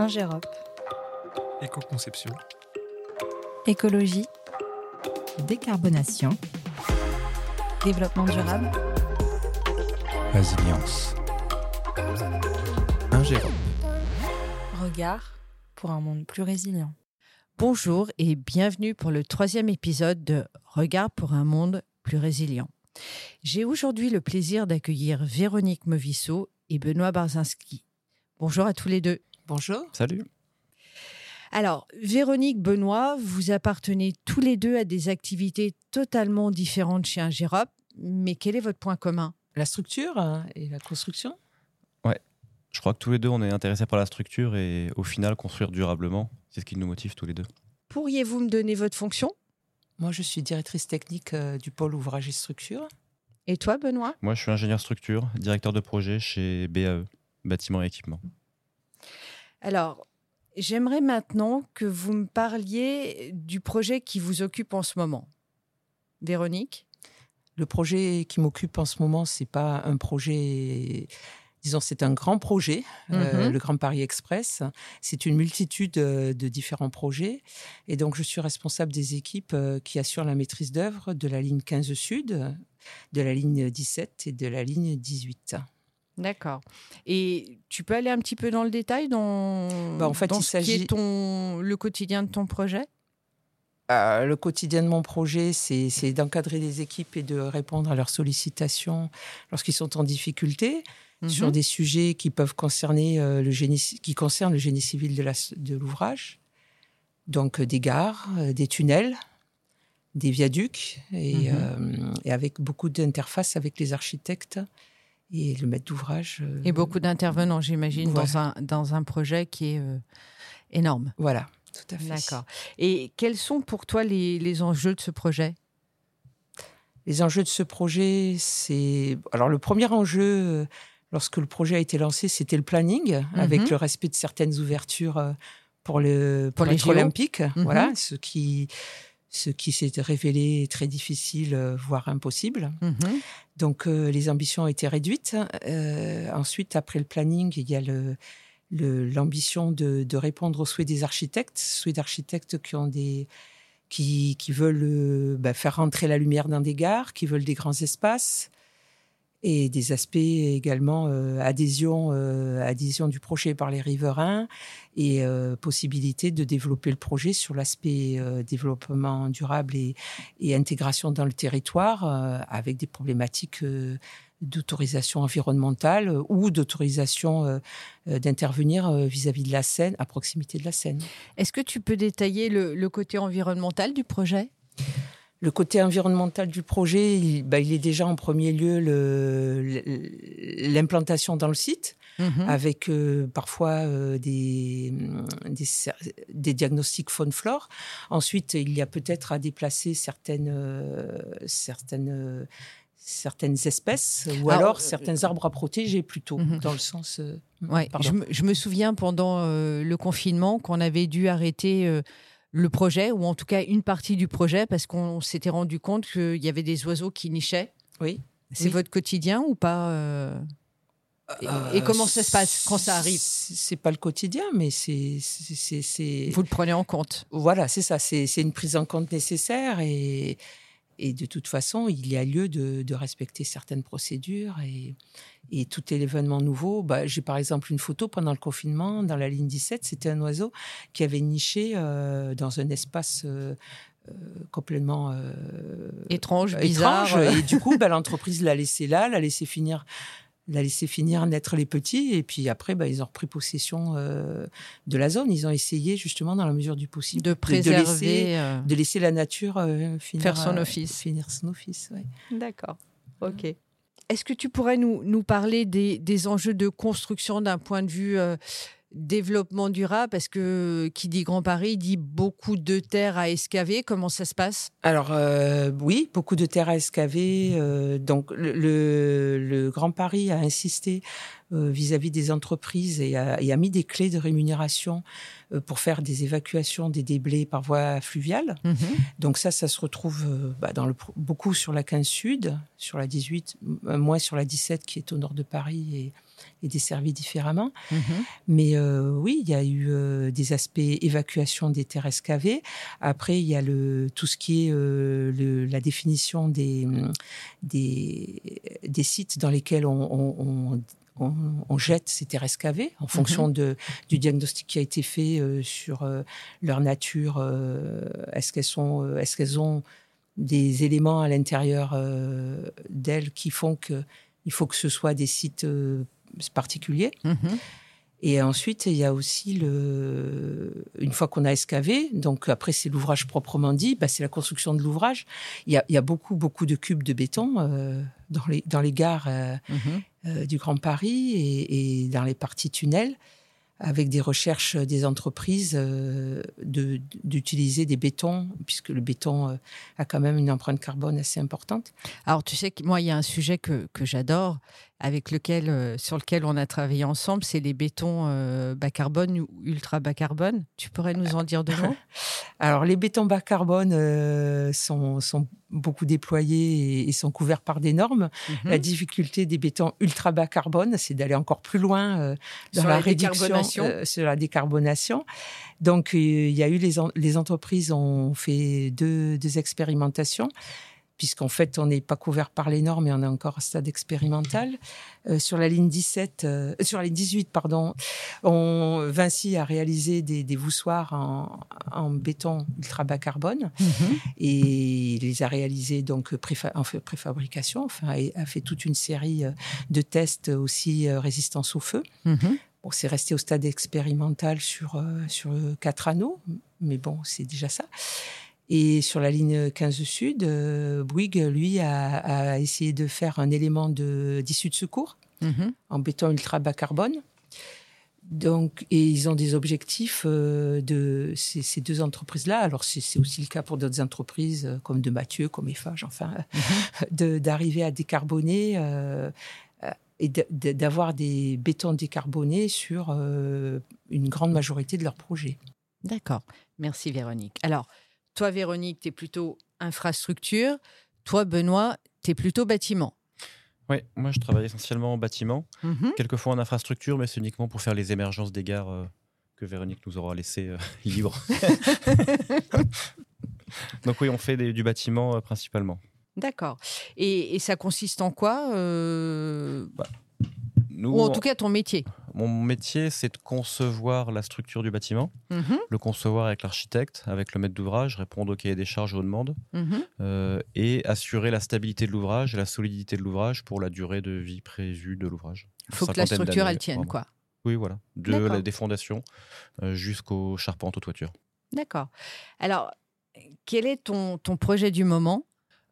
Ingérop. Éco-conception. Écologie. Décarbonation. Développement durable. Résilience. Ingérop. Regard pour un monde plus résilient. Bonjour et bienvenue pour le troisième épisode de Regard pour un monde plus résilient. J'ai aujourd'hui le plaisir d'accueillir Véronique Movisseau et Benoît Barzinski. Bonjour à tous les deux. Bonjour. Salut. Alors, Véronique, Benoît, vous appartenez tous les deux à des activités totalement différentes chez Ingérop, mais quel est votre point commun? La structure hein, et la construction? Je crois que tous les deux, on est intéressés par la structure et au final, construire durablement, c'est ce qui nous motive tous les deux. Pourriez-vous me donner votre fonction? Moi, je suis directrice technique euh, du pôle ouvrage et structure. Et toi, Benoît? Moi, je suis ingénieur structure, directeur de projet chez BAE, bâtiment et équipement. Alors, j'aimerais maintenant que vous me parliez du projet qui vous occupe en ce moment. Véronique? Le projet qui m'occupe en ce moment, c'est pas un projet. Disons, c'est un grand projet, euh, Mhm. le Grand Paris Express. C'est une multitude euh, de différents projets. Et donc, je suis responsable des équipes euh, qui assurent la maîtrise d'œuvre de la ligne 15 Sud, de la ligne 17 et de la ligne 18. D'accord. Et tu peux aller un petit peu dans le détail dans, Bah, en fait, dans il ce qui est ton, le quotidien de ton projet? Euh, le quotidien de mon projet, c'est d'encadrer les équipes et de répondre à leurs sollicitations lorsqu'ils sont en difficulté sur Mhm. des sujets qui peuvent concerner euh, le génie, qui concernent le génie civil de l'ouvrage. Donc euh, des gares, des tunnels, des viaducs et, Mhm. et avec beaucoup d'interfaces avec les architectes et le maître d'ouvrage. euh, Et beaucoup d'intervenants, j'imagine, dans, un, dans un projet qui est euh, énorme. Voilà, tout à fait. D'accord. Et quels sont pour toi les, les enjeux de ce projet? Les enjeux de ce projet, c'est. Alors, le premier enjeu, euh, lorsque le projet a été lancé, c'était le planning, avec le respect de certaines ouvertures pour, le, pour, Pour les olympiques. Mhm. Voilà, ce qui, ce qui s'est révélé très difficile, euh, voire impossible. Mhm. Donc, euh, les ambitions ont été réduites. Euh, ensuite, après le planning, il y a le. le- L'ambition de, de répondre aux souhaits des architectes, souhaits d'architectes qui ont des, qui, qui veulent euh, bah, faire rentrer la lumière dans des gares, qui veulent des grands espaces et des aspects également euh, adhésion, euh, adhésion du projet par les riverains et euh, possibilité de développer le projet sur l'aspect développement durable et, intégration dans le territoire avec des problématiques d'autorisation environnementale ou d'autorisation d'intervenir vis-à-vis de la Seine, à proximité de la Seine. Est-ce que tu peux détailler le, le côté environnemental du projet? Le côté environnemental du projet, il, bah, il est déjà en premier lieu l'implantation dans le site, Mhm. avec euh, parfois euh, des, des, diagnostics faune-flore. Ensuite, il y a peut-être à déplacer certaines, euh, certaines, certaines espèces, ou Alors, alors, certains arbres à protéger plutôt, Mhm. dans le sens... Ouais, je, me, je me souviens pendant le confinement qu'on avait dû arrêter le projet, ou en tout cas une partie du projet, parce qu'on s'était rendu compte qu'il y avait des oiseaux qui nichaient. Oui. C'est Oui. votre quotidien ou pas euh et, Euh, et comment ça se passe quand ça arrive C'est pas le quotidien, mais c'est... Vous le prenez en compte Voilà, c'est ça. C'est c'est une prise en compte nécessaire et, et de toute façon, il y a lieu de, de respecter certaines procédures et, et tout événement nouveau. Bah, J'ai par exemple une photo pendant le confinement dans la ligne 17. C'était un oiseau qui avait niché euh, dans un espace euh, euh, complètement euh, Étrange, bizarre. étrange. Et du coup, bah, l'entreprise l'a laissé là, l'a laissé finir l'a laissé finir naître les petits et puis après bah, ils ont repris possession euh, de la zone ils ont essayé justement dans la mesure du possible de préserver. laisser, euh, de laisser la nature euh, finir, Faire son euh, office. finir son office ouais. D'accord. Ok. Est-ce que tu pourrais nous, nous parler des, des enjeux de construction d'un point de vue euh, développement durable Parce que qui dit Grand Paris dit beaucoup de terres à escaver. Comment ça se passe? Alors euh, oui beaucoup de terres à excaver. Euh, donc le, Grand Paris a insisté euh, vis-à-vis des entreprises et a, et a mis des clés de rémunération pour faire des évacuations des déblais par voie fluviale. Donc ça, ça se retrouve bah, dans le, pro- beaucoup sur la 15 Sud, sur la 18, euh, moins sur la 17 qui est au nord de Paris et, est desservie différemment. Mhm. Mais euh, oui, il y a eu euh, des aspects évacuation des terres excavées. Après, il y a le, tout ce qui est euh, le- la définition des, des, des sites dans lesquels on, on- on- on- on jette ces terres excavées en fonction de, du diagnostic qui a été fait euh, sur euh, leur nature. euh, est-ce qu'elles sont, est-ce qu'elles ont des éléments à l'intérieur d'elles qui font que il faut que ce soit des sites particuliers. Mhm. Et ensuite, il y a aussi le, une fois qu'on a excavé, donc après c'est l'ouvrage proprement dit, bah, c'est la construction de l'ouvrage. Il y a, il y a beaucoup, beaucoup de cubes de béton euh, dans les dans les gares euh, Mhm. euh, du Grand Paris et, et dans les parties tunnels, avec des recherches des entreprises de- d'utiliser des bétons, puisque le béton a quand même une empreinte carbone assez importante. Alors, tu sais que moi, il y a un sujet que, que j'adore, avec lequel, euh, sur lequel on a travaillé ensemble, c'est les bétons euh, bas carbone ou ultra bas carbone. Tu pourrais nous en dire deux mots? Alors, les bétons bas carbone euh, sont, sont beaucoup déployés et, et sont couverts par des normes. Mhm. La difficulté des bétons ultra bas carbone, c'est d'aller encore plus loin euh, dans Sur la, la réduction, décarbonation. euh, sur la décarbonation. Donc, euh, il y a eu les, en- les entreprises ont fait deux, deux expérimentations. Puisqu'en fait, on n'est pas couvert par les normes et on est encore au stade expérimental. Euh, sur la ligne 17, euh, sur la ligne 18, pardon, on, Vinci a réalisé des, des voussoirs en, en béton ultra bas carbone Mhm. et il les a réalisés donc préfa- en fait, préfabrication, enfin, et a fait toute une série euh, de tests aussi euh, résistance au feu. Mhm. Bon, c'est resté au stade expérimental sur, sur quatre anneaux, mais bon, c'est déjà ça. Et sur la ligne 15 sud, euh, Bouygues, lui, a, a essayé de faire un élément de- d'issue de, secours Mhm. en béton ultra bas carbone. Donc, et ils ont des objectifs euh, de ces, ces deux entreprises-là. Alors, c'est aussi le cas pour d'autres entreprises euh, comme de Mathieu, comme Eiffage, enfin, de- d'arriver à décarboner euh, et de- de- d'avoir des bétons décarbonés sur une grande majorité de leurs projets. D'accord. Merci, Véronique. Alors, toi, Véronique, tu es plutôt infrastructure. Toi, Benoît, tu es plutôt bâtiment. Oui, moi je travaille essentiellement en bâtiment, Mhm. quelquefois en infrastructure, mais c'est uniquement pour faire les émergences des gares euh, que Véronique nous aura laissé euh, libres. Donc oui, on fait des- du bâtiment euh, principalement. D'accord. Et, et ça consiste en quoi euh, Nous, Ou en tout cas, ton métier? Mon métier, c'est de concevoir la structure du bâtiment, Mhm. le concevoir avec l'architecte, avec le maître d'ouvrage, répondre au cahier des charges et aux demandes, Mhm. euh, et assurer la stabilité de l'ouvrage et la solidité de l'ouvrage pour la durée de vie prévue de l'ouvrage. Il faut que la structure, elle tienne, vraiment. quoi. Oui, voilà. De la, des fondations euh, jusqu'aux charpentes, aux toitures. D'accord. Alors, quel est ton, ton projet du moment?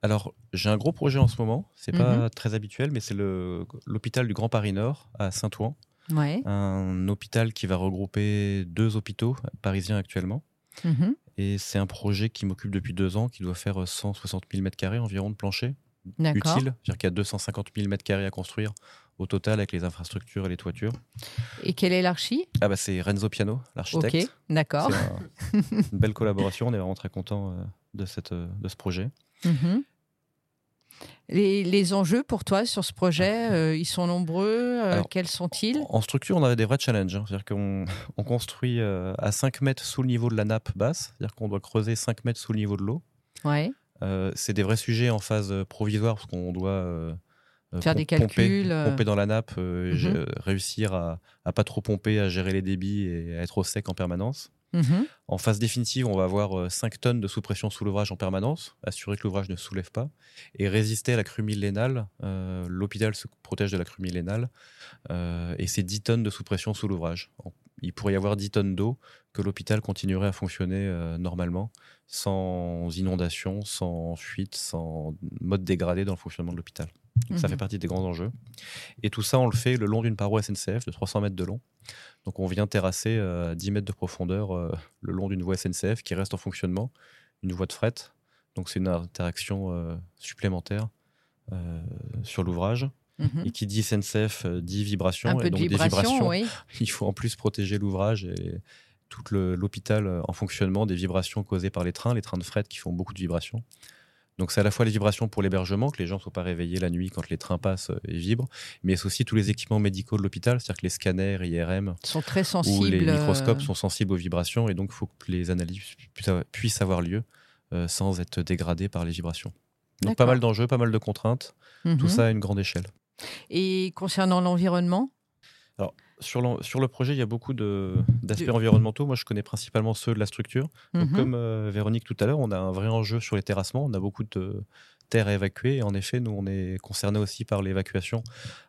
Alors, j'ai un gros projet en ce moment. C'est Mhm. pas très habituel, mais c'est le- l'hôpital du Grand Paris Nord à Saint-Ouen. Ouais. Un hôpital qui va regrouper deux hôpitaux parisiens actuellement. Mhm. Et c'est un projet qui m'occupe depuis deux ans, qui doit faire 160 000 m2 environ de plancher utile. C'est-à-dire qu'il y a 250 000 m2 à construire au total avec les infrastructures et les toitures. Et quel est l'archi? Ah bah c'est Renzo Piano, l'architecte. Ok, d'accord. Un- une belle collaboration. On est vraiment très content euh, de, cette, euh, de ce projet. Mhm. Les, les enjeux pour toi sur ce projet, euh, ils sont nombreux. euh, Alors, quels sont-ils? En structure, on avait des vrais challenges. hein. C'est-à-dire qu'on on construit euh, à 5 mètres sous le niveau de la nappe basse. C'est-à-dire qu'on doit creuser 5 mètres sous le niveau de l'eau. Ouais. C'est des vrais sujets en phase provisoire parce qu'on doit Faire des calculs, pomper, dans la nappe, euh, réussir à, à pas trop pomper, à gérer les débits et à être au sec en permanence. Mhm. En phase définitive, on va avoir 5 tonnes de sous-pression sous l'ouvrage en permanence, assurer que l'ouvrage ne soulève pas, et résister à la crue millénale. Euh, L'hôpital se protège de la crue millénale, euh, et c'est 10 tonnes de sous-pression sous l'ouvrage. Il pourrait y avoir 10 tonnes d'eau que l'hôpital continuerait à fonctionner euh, normalement, sans inondation, sans fuite, sans mode dégradé dans le fonctionnement de l'hôpital. Donc ça Mhm. fait partie des grands enjeux. Et tout ça, on le fait le long d'une paroi SNCF de 300 mètres de long. Donc on vient terrasser euh, à 10 mètres de profondeur euh, le long d'une voie SNCF qui reste en fonctionnement, une voie de fret. Donc c'est une interaction euh, supplémentaire euh, sur l'ouvrage. Mhm. Et qui dit SNCF euh, dit vibration. Un peu et de des vibration, vibrations, oui. il faut en plus protéger l'ouvrage et tout l'hôpital euh, en fonctionnement des vibrations causées par les trains, les trains de fret qui font beaucoup de vibrations. Donc c'est à la fois les vibrations pour l'hébergement, que les gens ne soient pas réveillés la nuit quand les trains passent euh, et vibrent, mais c'est aussi tous les équipements médicaux de l'hôpital, c'est-à-dire que les scanners, IRM sont très ou sensibles. les microscopes euh, sont sensibles aux vibrations et donc il faut que les analyses puissent avoir- lieu euh, sans être dégradées par les vibrations. Donc pas mal d'enjeux, pas mal de contraintes, tout mhm. ça à une grande échelle. Et concernant l'environnement, Sur, le projet, il y a beaucoup d'aspects environnementaux. Moi, je connais principalement ceux de la structure. Donc, Mhm. comme euh, Véronique tout à l'heure, on a un vrai enjeu sur les terrassements. On a beaucoup de terres à évacuer. Et en effet, nous, on est concernés aussi par l'évacuation.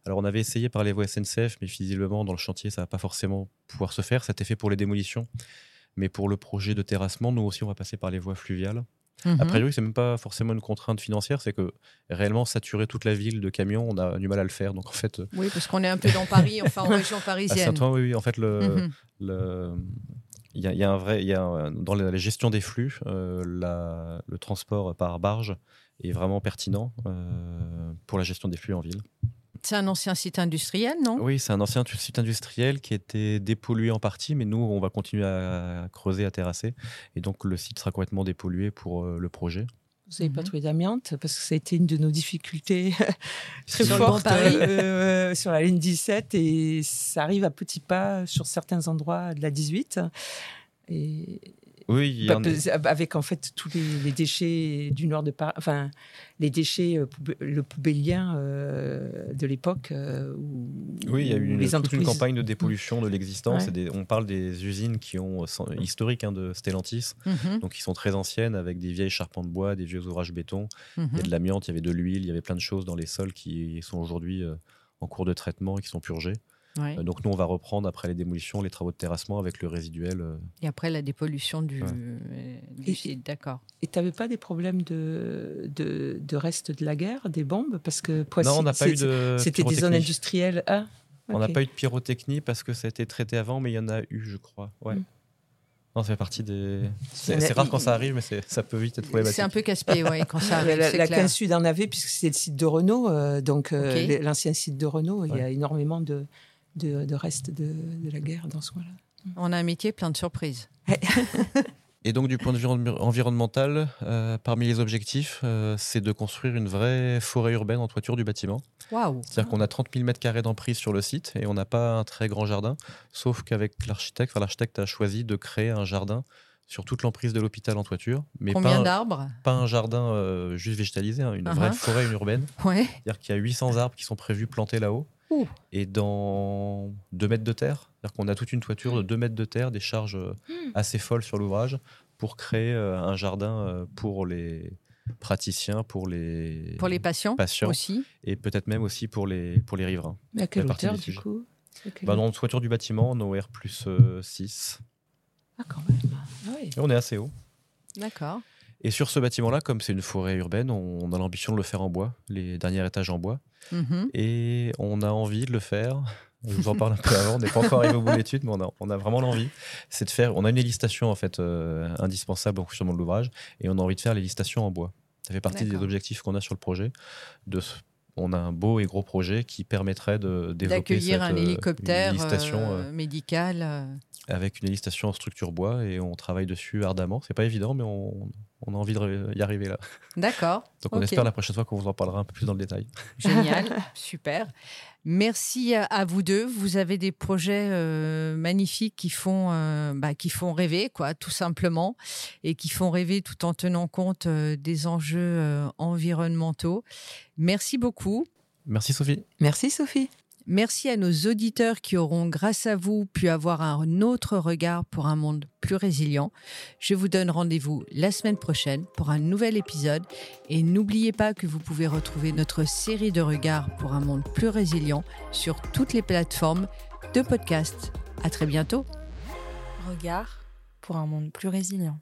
Alors, on avait essayé par les voies SNCF, mais visiblement, dans le chantier, ça va pas forcément pouvoir se faire. C'était fait pour les démolitions. Mais pour le projet de terrassement, nous aussi, on va passer par les voies fluviales. Mhm. A priori, c'est même pas forcément une contrainte financière, c'est que réellement saturer toute la ville de camions, on a du mal à le faire. Donc en fait, euh, oui, parce qu'on est un peu dans Paris, enfin en région à parisienne. Saint-Ouen, oui, oui, en fait, le, Mhm. le- il y, a, il y a un vrai, il y a un- dans la, la gestion des flux, euh, la- le transport par barge est vraiment pertinent euh, pour la gestion des flux en ville. C'est un ancien site industriel, non? Oui, c'est un ancien site industriel qui était dépollué en partie, mais nous, on va continuer à creuser, à terrasser, et donc le site sera complètement dépollué pour euh, le projet. Vous n'avez pas Mhm. trouvé d'amiante? Parce que ça a été une de nos difficultés très Sur fortes Paris. euh, sur la ligne 17 et ça arrive à petits pas sur certains endroits de la 18. Et Oui, en Bah, avec en fait tous les, les déchets du nord de Paris, enfin les déchets, euh, poube- le poubellien euh, de l'époque. euh, Oui, il y a eu une, toute une campagne de dépollution de l'existence. Ouais. on parle des usines qui ont euh, historiques hein, de Stellantis, Mhm, donc qui sont très anciennes avec des vieilles charpentes de bois, des vieux ouvrages béton. Il y a mhm. de l'amiante, il y avait de l'huile, il y avait plein de choses dans les sols qui sont aujourd'hui en cours de traitement et qui sont purgés. Ouais. Euh, donc nous, on va reprendre après les démolitions les travaux de terrassement avec le résiduel. euh. Et après la dépollution du, Ouais. euh, du site, d'accord. Et tu n'avais pas des problèmes de, de, de reste de la guerre, des bombes? Parce que Poissy, non, on n'a pas eu de C'était des zones industrielles. Ah, On n'a pas eu de pyrotechnie parce que ça a été traité avant, mais il y en a eu, je crois. Ouais. Mm. Non, ça fait partie des. C'est rare quand ça arrive, mais c'est- ça peut vite être problématique. C'est un peu casse-pied, ouais, quand ça arrive, la, c'est la clair. 15 Sud en avait, puisque c'est le site de Renault, euh, donc euh, l'ancien site de Renault, il y a énormément de, de, de restes de, de la guerre dans ce coin-là. On a un métier plein de surprises. Et donc, du point de vue envi- environnemental, euh, parmi les objectifs, euh, c'est de construire une vraie forêt urbaine en toiture du bâtiment. Waouh C'est-à-dire qu'on a 30 000 m2 d'emprise sur le site et on n'a pas un très grand jardin, sauf qu'avec l'architecte, enfin, l'architecte a choisi de créer un jardin sur toute l'emprise de l'hôpital en toiture, mais pas Combien un, d'arbres? pas un jardin euh, juste végétalisé, hein, une Uh-huh. vraie forêt urbaine. Ouais. C'est-à-dire qu'il y a 800 arbres qui sont prévus plantés là-haut. Ouh. Et dans 2 mètres de terre, c'est-à-dire qu'on a toute une toiture de 2 mètres de terre, des charges euh, Hmm. assez folles sur l'ouvrage, pour créer euh, un jardin euh, pour les praticiens, pour les, Pour les patients, patients aussi. et peut-être même aussi pour les, pour les riverains. Mais à quelle hauteur, du coup? Bah, dans la toiture du bâtiment, en OR plus 6. Ah, quand même. Ah oui. Et on est assez haut. D'accord. Et sur ce bâtiment-là, comme c'est une forêt urbaine, on a l'ambition de le faire en bois, les derniers étages en bois. Mhm. Et on a envie de le faire. Je vous en parle un peu avant, on n'est pas encore arrivé au bout de l'étude, mais on a, on a vraiment l'envie. C'est de faire. On a une hélistation en fait euh, indispensable au fonctionnement de l'ouvrage, et on a envie de faire l'hélistation en bois. Ça fait partie des objectifs qu'on a sur le projet. De, on a un beau et gros projet qui permettrait de développer D'accueillir un euh, hélicoptère euh, médical. avec une hélistation en structure bois, et on travaille dessus ardemment. C'est pas évident, mais on, on a envie d'y arriver là. D'accord. Donc on espère la prochaine fois qu'on vous en parlera un peu plus dans le détail. Génial, super. Merci à, à vous deux. Vous avez des projets euh, magnifiques qui font, euh, bah, qui font rêver, quoi, tout simplement, et qui font rêver tout en tenant compte euh, des enjeux euh, environnementaux. Merci beaucoup. Merci Sophie. Merci, Sophie. Merci à nos auditeurs qui auront, grâce à vous, pu avoir un autre regard pour un monde plus résilient. Je vous donne rendez-vous la semaine prochaine pour un nouvel épisode. Et n'oubliez pas que vous pouvez retrouver notre série de regards pour un monde plus résilient sur toutes les plateformes de podcast. À très bientôt. Regard pour un monde plus résilient.